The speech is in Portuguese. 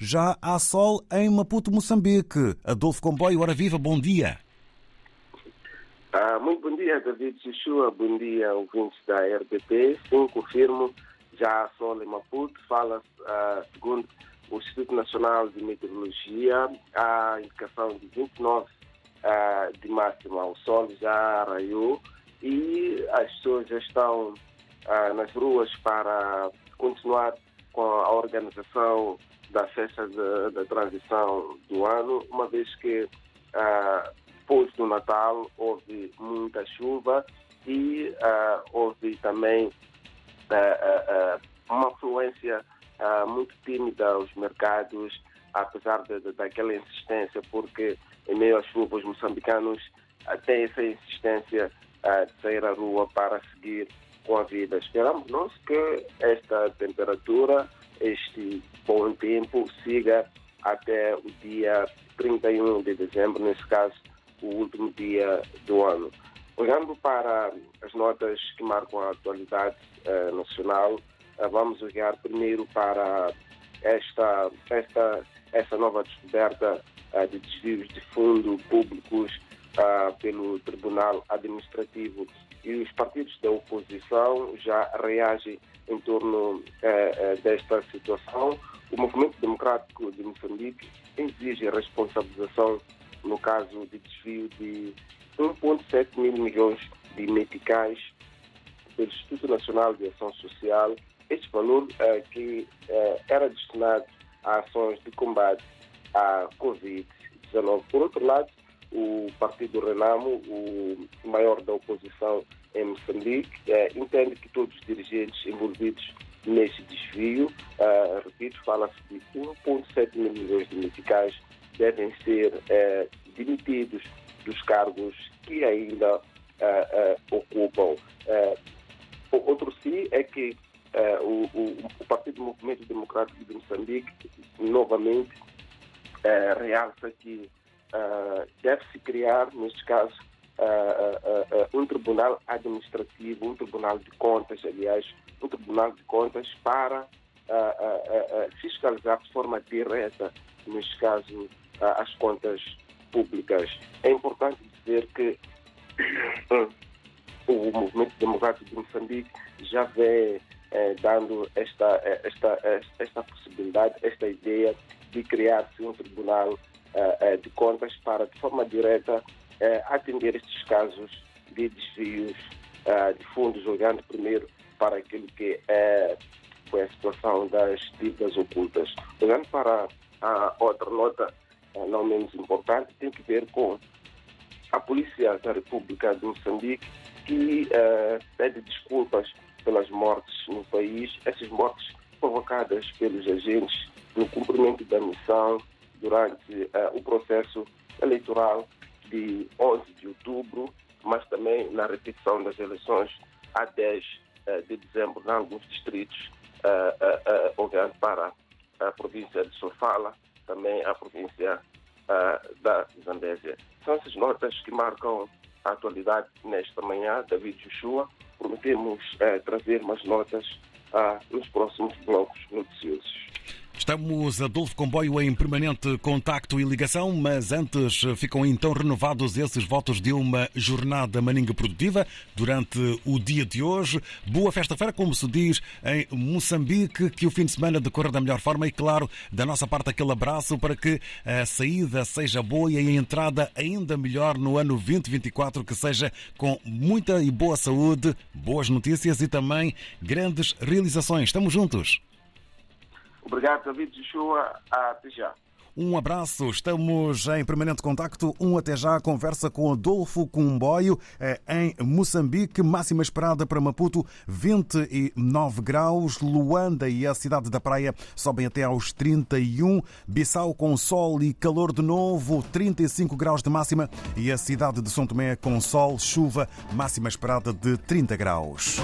já há sol em Maputo, Moçambique. Adolfo Comboio, hora viva, bom dia. Ah, muito bom dia, David Chuchua. Bom dia, ouvintes da RDP. Sim, confirmo, já há sol em Maputo. Fala, ah, segundo o Instituto Nacional de Meteorologia, a indicação de 29 ah, de máxima. O sol já raiou e as pessoas já estão ah, nas ruas para continuar com a organização da festa da transição do ano, uma vez que ah, depois do Natal houve muita chuva e uh, houve também uh, uh, uma afluência muito tímida aos mercados, apesar de, de, daquela insistência, porque em meio às chuvas os moçambicanos têm essa insistência de sair à rua para seguir com a vida. Esperamos nós que esta temperatura, este bom tempo, siga até o dia 31 de dezembro, nesse caso o último dia do ano. Olhando para as notas que marcam a atualidade eh, nacional, eh, vamos olhar primeiro para esta, esta, essa nova descoberta eh, de desvios de fundo públicos pelo Tribunal Administrativo e os partidos da oposição já reagem em torno desta situação. O Movimento Democrático de Moçambique exige responsabilização no caso de desvio de 1,7 mil milhões de meticais pelo Instituto Nacional de Ação Social. Este valor eh, que eh, era destinado a ações de combate à Covid-19. Por outro lado, o Partido Renamo, o maior da oposição em Moçambique, eh, entende que todos os dirigentes envolvidos neste desvio, repito, fala-se de 1,7 mil milhões de meticais devem ser eh, demitidos dos cargos que ainda eh, eh, ocupam. outro sim é que o, o, o, Partido Movimento Democrático de Moçambique novamente realça que deve-se criar, neste caso, um tribunal administrativo, um tribunal de contas, aliás, um tribunal de contas para fiscalizar de forma direta, neste caso, as contas públicas. É importante dizer que o Movimento Democrático de Moçambique já vem eh, dando esta, eh, esta, esta possibilidade, esta ideia de criar-se um tribunal eh, eh, de contas para, de forma direta, eh, atender estes casos de desvios eh, de fundos, olhando primeiro para aquilo que é foi a situação das dívidas ocultas. Olhando para a outra nota eh, não menos importante, tem que ver com a Polícia da República de Moçambique, que uh, pede desculpas pelas mortes no país, essas mortes provocadas pelos agentes no cumprimento da missão durante uh, o processo eleitoral de 11 de outubro, mas também na repetição das eleições a 10 uh, de dezembro em alguns distritos, olhando para a província de Sofala, também a província da Zambésia. São essas notas que marcam a atualidade nesta manhã. David Joshua, prometemos trazer mais notas uh, nos próximos blocos noticiosos. Estamos, Adolfo Comboio, em permanente contacto e ligação, mas antes ficam então renovados esses votos de uma jornada maninga produtiva durante o dia de hoje. Boa festa-feira, como se diz em Moçambique, que o fim de semana decorra da melhor forma e, claro, da nossa parte, aquele abraço para que a saída seja boa e a entrada ainda melhor no ano 2024, que seja com muita e boa saúde, boas notícias e também grandes realizações. Estamos juntos. Obrigado, David Joshua. Até já. Um abraço, estamos em permanente contacto. Um até já, conversa com Adolfo Comboio eh, em Moçambique. Máxima esperada para Maputo, 29 graus. Luanda e a cidade da Praia sobem até aos 31. Bissau com sol e calor de novo, 35 graus de máxima. E a cidade de São Tomé com sol, chuva, máxima esperada de 30 graus.